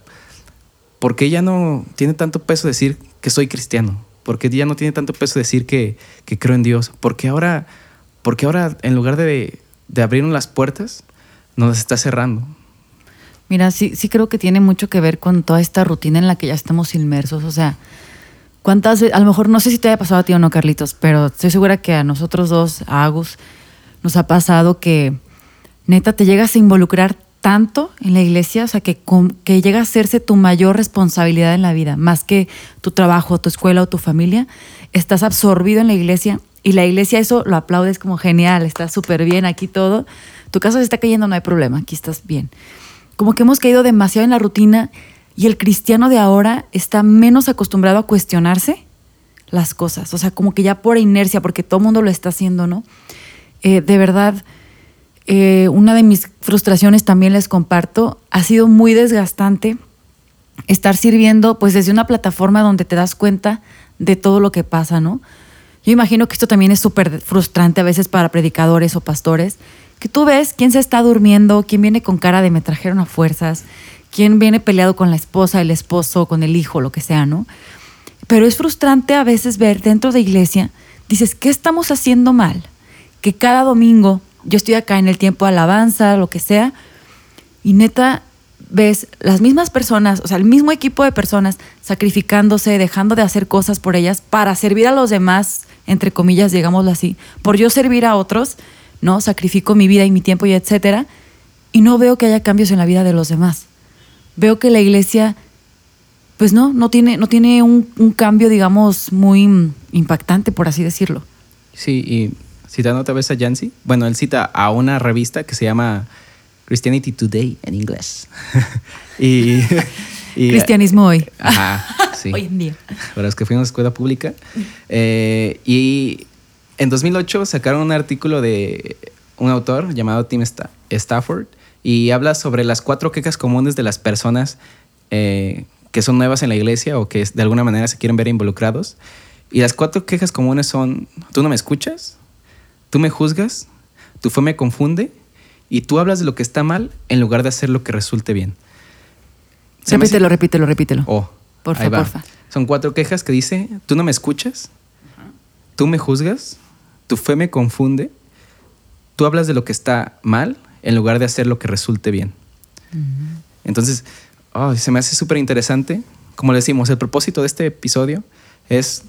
¿por qué ya no tiene tanto peso decir que soy cristiano? ¿Por qué ya no tiene tanto peso decir que, que creo en Dios? ¿Por qué ahora, porque ahora en lugar de, de abrirnos las puertas, nos está cerrando? Mira, sí, sí creo que tiene mucho que ver con toda esta rutina en la que ya estamos inmersos. O sea, ¿Cuántas? A lo mejor no sé si te haya pasado a ti o no, Carlitos, pero estoy segura que a nosotros dos, a Agus, nos ha pasado que neta te llegas a involucrar tanto en la iglesia, o sea, que, que llega a hacerse tu mayor responsabilidad en la vida, más que tu trabajo, tu escuela o tu familia. Estás absorbido en la iglesia y la iglesia eso lo aplaudes como genial, está súper bien aquí todo. Tu casa se está cayendo, no hay problema, aquí estás bien. Como que hemos caído demasiado en la rutina y el cristiano de ahora está menos acostumbrado a cuestionarse las cosas. O sea, como que ya por inercia, porque todo el mundo lo está haciendo, ¿no? Eh, de verdad, eh, una de mis frustraciones también les comparto, ha sido muy desgastante estar sirviendo pues desde una plataforma donde te das cuenta de todo lo que pasa, ¿no? Yo imagino que esto también es súper frustrante a veces para predicadores o pastores, que tú ves quién se está durmiendo, quién viene con cara de me trajeron a fuerzas, quién viene peleado con la esposa, el esposo, con el hijo, lo que sea, ¿no? Pero es frustrante a veces ver dentro de iglesia, dices, ¿qué estamos haciendo mal? Que cada domingo yo estoy acá en el tiempo de alabanza, lo que sea, y neta ves las mismas personas, o sea, el mismo equipo de personas sacrificándose, dejando de hacer cosas por ellas para servir a los demás, entre comillas, digámoslo así, por yo servir a otros, ¿no? Sacrifico mi vida y mi tiempo y etcétera, y no veo que haya cambios en la vida de los demás veo que la iglesia, pues no, no tiene, no tiene un, un cambio, digamos, muy impactante, por así decirlo. Sí, y citando otra vez a Yancy, bueno, él cita a una revista que se llama Christianity Today en inglés. y, Cristianismo hoy. Ajá, sí. hoy en día. Para los que fuimos a escuela pública. Eh, y en 2008 sacaron un artículo de un autor llamado Tim Stafford y habla sobre las cuatro quejas comunes de las personas eh, que son nuevas en la iglesia o que de alguna manera se quieren ver involucrados. Y las cuatro quejas comunes son, tú no me escuchas, tú me juzgas, tu fe me confunde y tú hablas de lo que está mal en lugar de hacer lo que resulte bien. Se hace- Repítelo, repítelo, repítelo. Oh, Porfa, porfa. Son cuatro quejas que dice, tú no me escuchas, tú me juzgas, tu fe me confunde, tú hablas de lo que está mal en lugar de hacer lo que resulte bien. Entonces, oh, se me hace súper interesante. Como le decimos, el propósito de este episodio es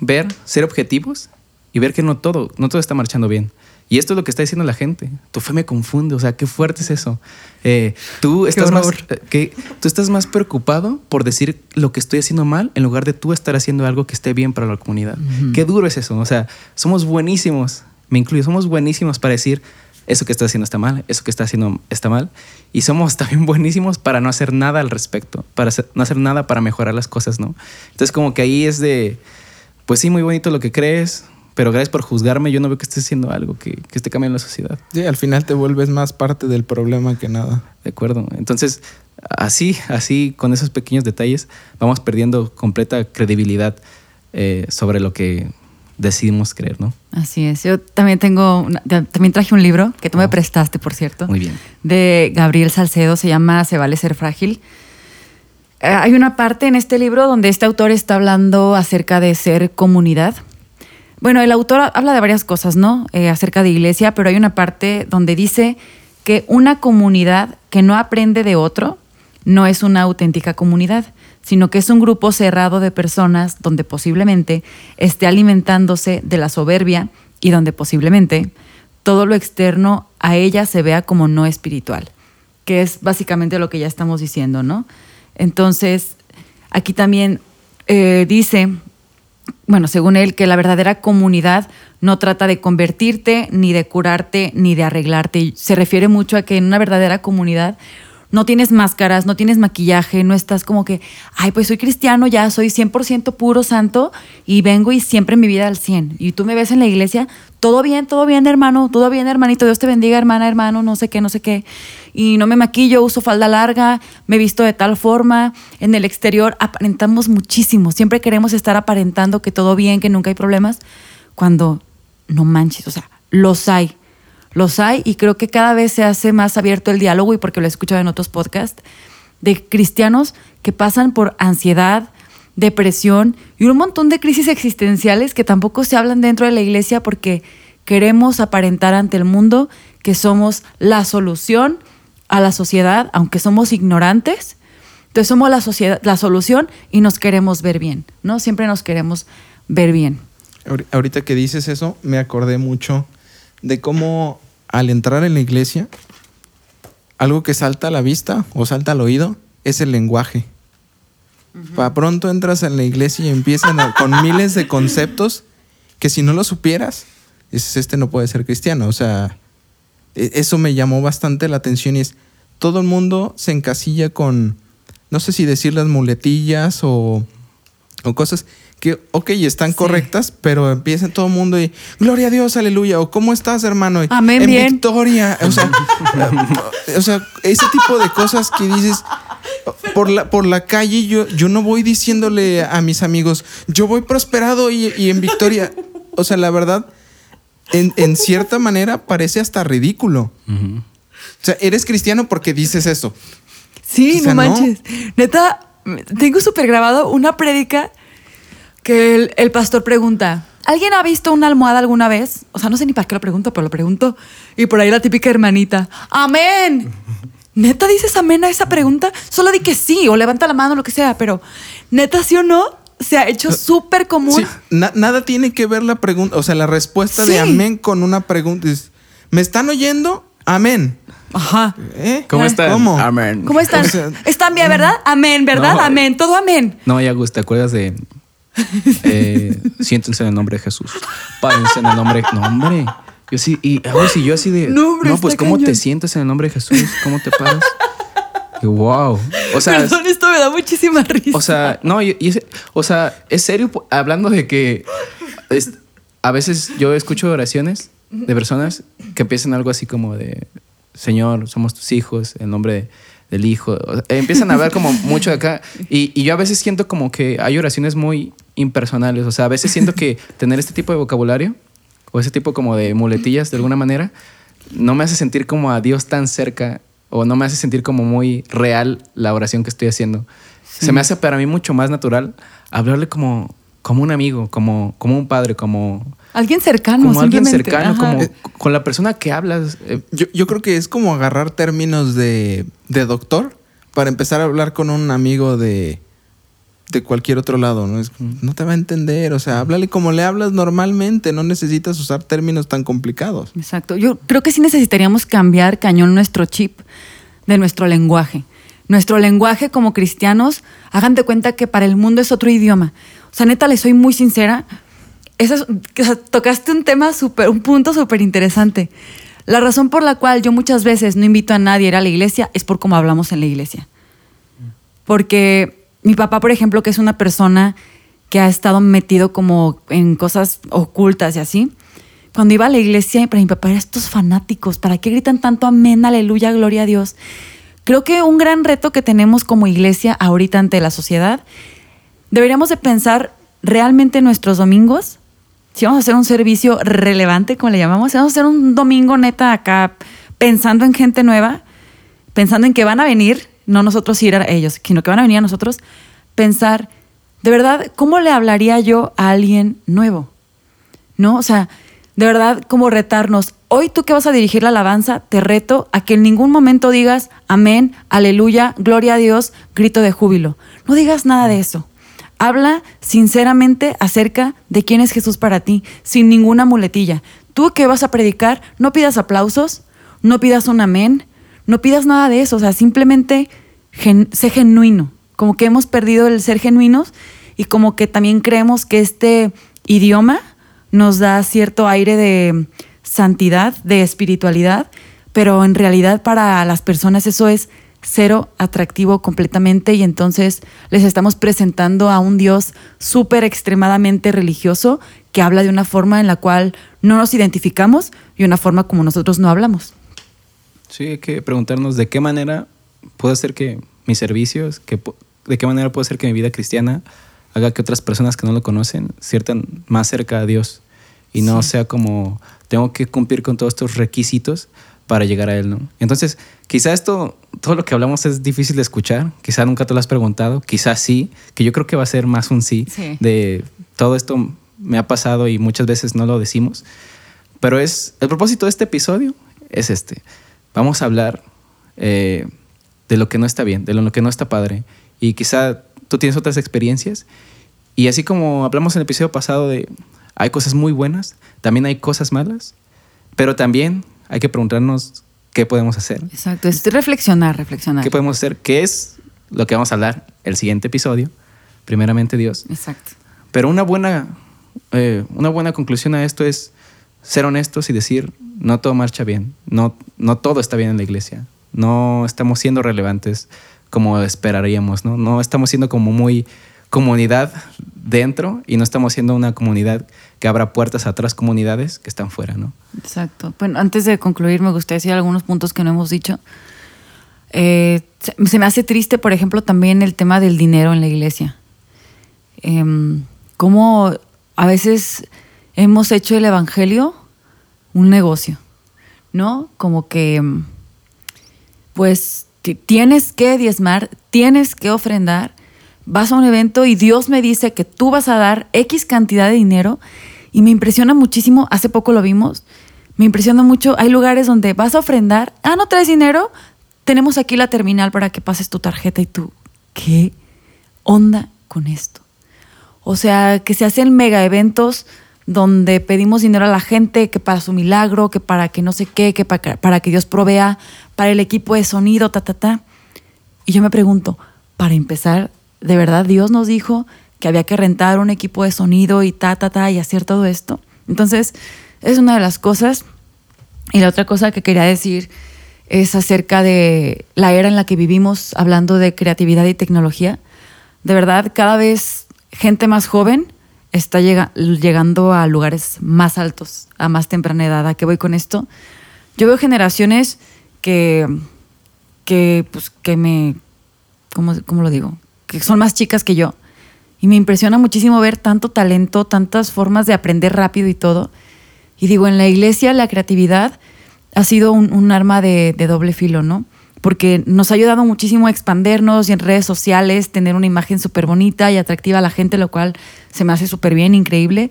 ver, ser objetivos y ver que no todo, no todo está marchando bien. Y esto es lo que está diciendo la gente. Tu fe me confunde, o sea, qué fuerte es eso. Eh, tú, estás más, eh, que, tú estás más preocupado por decir lo que estoy haciendo mal en lugar de tú estar haciendo algo que esté bien para la comunidad. Qué duro es eso. O sea, somos buenísimos, me incluyo, somos buenísimos para decir eso que estás haciendo está mal, eso que estás haciendo está mal. Y somos también buenísimos para no hacer nada al respecto, para hacer- no hacer nada para mejorar las cosas, ¿no? Entonces como que ahí es de, pues sí, muy bonito lo que crees, pero gracias por juzgarme, yo no veo que estés haciendo algo que, que esté cambiando la sociedad. Sí, al final te vuelves más parte del problema que nada. De acuerdo. Entonces, así, así, con esos pequeños detalles, vamos perdiendo completa credibilidad eh, sobre lo que decidimos creer, ¿no? Así es. Yo también tengo, una- también traje un libro que tú me Oh. prestaste, por cierto. Muy bien. De Gabriel Salcedo, se llama Se vale ser frágil. Eh, hay una parte en este libro donde este autor está hablando acerca de ser comunidad. Bueno, el autor habla de varias cosas, ¿no? Eh, acerca de iglesia, pero hay una parte donde dice que una comunidad que no aprende de otro no es una auténtica comunidad, sino que es un grupo cerrado de personas donde posiblemente esté alimentándose de la soberbia y donde posiblemente todo lo externo a ella se vea como no espiritual, que es básicamente lo que ya estamos diciendo, ¿no? Entonces, aquí también eh, dice bueno, según él, que la verdadera comunidad no trata de convertirte, ni de curarte, ni de arreglarte. Se refiere mucho a que en una verdadera comunidad no tienes máscaras, no tienes maquillaje, no estás como que, ay, pues soy cristiano, ya soy 100% puro santo y vengo y siempre en mi vida al 100. Y tú me ves en la iglesia, todo bien, todo bien, hermano, todo bien, hermanito, Dios te bendiga, hermana, hermano, no sé qué, no sé qué. Y no me maquillo, uso falda larga, me visto de tal forma. En el exterior aparentamos muchísimo, siempre queremos estar aparentando que todo bien, que nunca hay problemas, cuando no manches, o sea, los hay. Los hay y creo que cada vez se hace más abierto el diálogo y porque lo he escuchado en otros podcasts de cristianos que pasan por ansiedad, depresión y un montón de crisis existenciales que tampoco se hablan dentro de la iglesia porque queremos aparentar ante el mundo que somos la solución a la sociedad, aunque somos ignorantes. Entonces somos la sociedad, la solución y nos queremos ver bien, ¿no? Siempre nos queremos ver bien. Ahori- Ahorita que dices eso, me acordé mucho de cómo al entrar en la iglesia, algo que salta a la vista o salta al oído es el lenguaje. Para pronto entras en la iglesia y empiezan a- con miles de conceptos que si no lo supieras, dices, este no puede ser cristiano. O sea, e- eso me llamó bastante la atención y es, todo el mundo se encasilla con, no sé si decir las muletillas o, o cosas que, ok, están Sí. correctas, pero empieza todo el mundo y, gloria a Dios, aleluya, o ¿cómo estás, hermano? Y, Amén, en bien. victoria. O sea, o sea, ese tipo de cosas que dices, por la, por la calle yo, yo no voy diciéndole a mis amigos, yo voy prosperado y, y en victoria. O sea, la verdad, en, en cierta manera parece hasta ridículo. O sea, eres cristiano porque dices eso. Sí, O sea, no no. manches. Neta, tengo súper grabado una prédica que el, el pastor pregunta, ¿alguien ha visto una almohada alguna vez? O sea, no sé ni para qué lo pregunto, pero lo pregunto. Y por ahí la típica hermanita, amén. ¿Neta dices amén a esa pregunta? Solo di que sí, o levanta la mano, lo que sea, pero neta sí o no, se ha hecho súper común. Sí, na- nada tiene que ver la pregunta, o sea, la respuesta Sí. de amén con una pregunta. Es, ¿Me están oyendo? Amén. Ajá. ¿Eh? ¿Cómo están? ¿Cómo? Amén. ¿Cómo están? O sea, ¿Están bien, verdad? Amén, ¿verdad? No. Amén, todo amén. No, ya Gus, ¿te acuerdas de eh, siéntense en el nombre de Jesús? Párense en el nombre. No, hombre. Yo sí, y Agus y yo así de. No, hombre, pues ¿cómo te sientes en el nombre de Jesús? ¿Cómo te paras? Y wow. O sea, Perdón, esto me da muchísima risa. o sea, no, y, o sea, es serio hablando de que es- a veces yo escucho oraciones de personas que empiezan algo así como de Señor, somos tus hijos, en nombre de- del Hijo. O sea, empiezan a hablar como mucho de acá. Y, y yo a veces siento como que hay oraciones muy impersonales. O sea, a veces siento que tener este tipo de vocabulario o ese tipo como de muletillas de alguna manera no me hace sentir como a Dios tan cerca o no me hace sentir como muy real la oración que estoy haciendo. Se me hace para mí mucho más natural hablarle como, como un amigo, como, como un padre, como... Alguien cercano. Como alguien cercano, Ajá. como con la persona que hablas. eh, Yo, yo creo que es como agarrar términos de, de doctor para empezar a hablar con un amigo de, de cualquier otro lado, ¿no? Es, no te va a entender, o sea, háblale como le hablas normalmente, no necesitas usar términos tan complicados. Exacto. Yo creo que sí necesitaríamos cambiar cañón nuestro chip de nuestro lenguaje. Nuestro lenguaje como cristianos, hagan de cuenta que para el mundo es otro idioma. O sea, neta, les soy muy sincera. Tocaste un tema súper, un punto súper interesante. La razón por la cual yo muchas veces no invito a nadie a ir a la iglesia es por cómo hablamos en la iglesia. Porque mi papá, por ejemplo, que es una persona que ha estado metido como en cosas ocultas y así, cuando iba a la iglesia, para mi papá estos fanáticos, ¿para qué gritan tanto amén, aleluya, gloria a Dios? Creo que un gran reto que tenemos como iglesia ahorita ante la sociedad, deberíamos de pensar realmente nuestros domingos, si vamos a hacer un servicio relevante, como le llamamos, si vamos a hacer un domingo neta acá pensando en gente nueva, pensando en que van a venir, no nosotros ir a ellos, sino que van a venir a nosotros, pensar, de verdad, ¿cómo le hablaría yo a alguien nuevo? ¿No? O sea, de verdad, como retarnos. Hoy tú que vas a dirigir la alabanza, te reto a que en ningún momento digas amén, aleluya, gloria a Dios, grito de júbilo. No digas nada de eso. Habla sinceramente acerca de quién es Jesús para ti, sin ninguna muletilla. Tú que vas a predicar, no pidas aplausos, no pidas un amén, no pidas nada de eso. O sea, simplemente sé genuino. Como que hemos perdido el ser genuinos y como que también creemos que este idioma nos da cierto aire de santidad, de espiritualidad, pero en realidad para las personas eso es cero atractivo completamente y entonces les estamos presentando a un Dios súper extremadamente religioso que habla de una forma en la cual no nos identificamos y una forma como nosotros no hablamos. Sí, hay que preguntarnos de qué manera puedo hacer que mis servicios, que, de qué manera puedo hacer que mi vida cristiana haga que otras personas que no lo conocen sientan más cerca a Dios y no sea como tengo que cumplir con todos estos requisitos para llegar a Él, ¿no? Entonces, quizá esto, todo lo que hablamos es difícil de escuchar, quizá nunca te lo has preguntado, quizá sí, que yo creo que va a ser más un sí, Sí. de todo esto me ha pasado y muchas veces no lo decimos, pero es el propósito de este episodio es este. Vamos a hablar eh, de lo que no está bien, de lo que no está padre. Y quizá tú tienes otras experiencias. Y así como hablamos en el episodio pasado de hay cosas muy buenas, también hay cosas malas, pero también hay que preguntarnos qué podemos hacer. Exacto, es reflexionar, reflexionar. ¿Qué podemos hacer? ¿Qué es lo que vamos a hablar el siguiente episodio? Primeramente Dios. Exacto. Pero una buena, eh, una buena conclusión a esto es ser honestos y decir, no todo marcha bien, no, no todo está bien en la iglesia, no estamos siendo relevantes como esperaríamos, ¿no? No estamos siendo como muy comunidad dentro y no estamos siendo una comunidad que abra puertas a otras comunidades que están fuera, ¿no? Exacto. Bueno, antes de concluir, me gustaría decir algunos puntos que no hemos dicho. Eh, se, me hace triste, por ejemplo, también el tema del dinero en la iglesia. Em, cómo a veces hemos hecho el evangelio un negocio, ¿no? Como que, pues, ti- tienes que diezmar, tienes que ofrendar, vas a un evento y Dios me dice que tú vas a dar X cantidad de dinero y me impresiona muchísimo, hace poco lo vimos, me impresiona mucho, hay lugares donde vas a ofrendar, ah, no traes dinero, tenemos aquí la terminal para que pases tu tarjeta y tú, ¿qué onda con esto? O sea, que se hacen mega eventos donde pedimos dinero a la gente, que para su milagro, que para que no sé qué, que para, para que Dios provea para el equipo de sonido, ta, ta, ta. Y yo me pregunto, para empezar, ¿de verdad Dios nos dijo que había que rentar un equipo de sonido y ta, ta, ta, y hacer todo esto? Entonces, es una de las cosas. Y la otra cosa que quería decir es acerca de la era en la que vivimos, hablando de creatividad y tecnología. De verdad, cada vez gente más joven está llega- llegando a lugares más altos, a más temprana edad. ¿A qué voy con esto? Yo veo generaciones que, que, pues, que me, ¿cómo, cómo lo digo? Que son más chicas que yo. Y me impresiona muchísimo ver tanto talento, tantas formas de aprender rápido y todo. Y digo, en la iglesia la creatividad ha sido un, arma de doble filo, ¿no? Porque nos ha ayudado muchísimo a expandernos y en redes sociales tener una imagen súper bonita y atractiva a la gente, lo cual se me hace súper bien, increíble.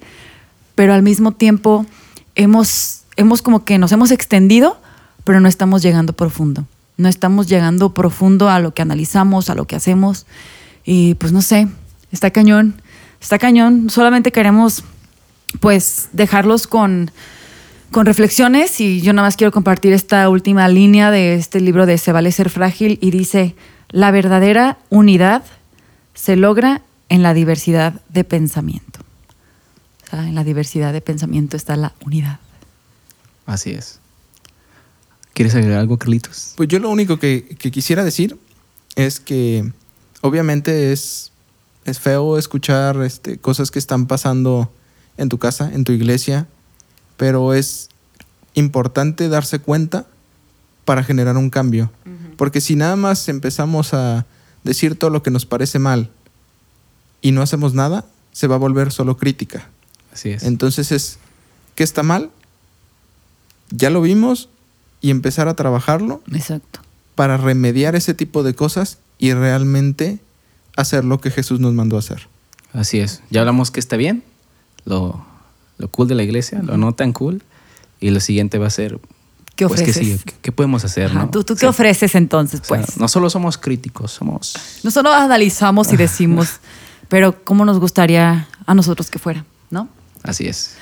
Pero al mismo tiempo hemos, hemos como que nos hemos extendido, pero no estamos llegando profundo. No estamos llegando profundo a lo que analizamos, a lo que hacemos. Y pues no sé, está cañón, está cañón. Solamente queremos pues dejarlos con, con reflexiones y yo nada más quiero compartir esta última línea de este libro de Se vale ser frágil y dice, la verdadera unidad se logra en la diversidad de pensamiento. O sea, en la diversidad de pensamiento está la unidad. Así es. ¿Quieres agregar algo, Carlitos? Pues yo lo único que, que quisiera decir es que obviamente es, es feo escuchar este, cosas que están pasando en tu casa, en tu iglesia, pero es importante darse cuenta para generar un cambio. Porque si nada más empezamos a decir todo lo que nos parece mal y no hacemos nada, se va a volver solo crítica. Así es. Entonces es, ¿qué está mal? Ya lo vimos y empezar a trabajarlo Exacto. para remediar ese tipo de cosas y realmente hacer lo que Jesús nos mandó a hacer. Así es. Ya hablamos que está bien, lo, lo cool de la iglesia, lo no tan cool. Y lo siguiente va a ser, ¿Qué pues, ¿qué, ofreces? sigue? ¿Qué, podemos hacer? Ajá, no? ¿Tú, tú qué ofreces entonces, O sea, pues? no solo somos críticos, somos... No solo analizamos y decimos, pero cómo nos gustaría a nosotros que fuera, ¿no? Así es.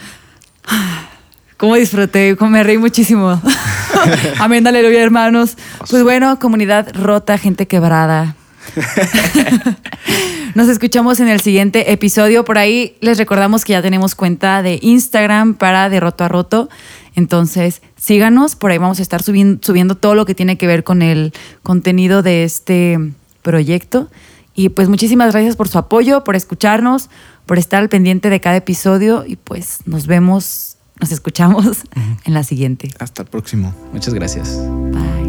Cómo disfruté, cómo me reí muchísimo. Amén, aleluya, hermanos. Pues bueno, comunidad rota, gente quebrada. Nos escuchamos en el siguiente episodio. Por ahí les recordamos que ya tenemos cuenta de Instagram para de roto a roto. Entonces, síganos. Por ahí vamos a estar subiendo, subiendo todo lo que tiene que ver con el contenido de este proyecto. Y pues muchísimas gracias por su apoyo, por escucharnos, por estar al pendiente de cada episodio. Y pues nos vemos, nos escuchamos en la siguiente. Hasta el próximo. Muchas gracias. Bye.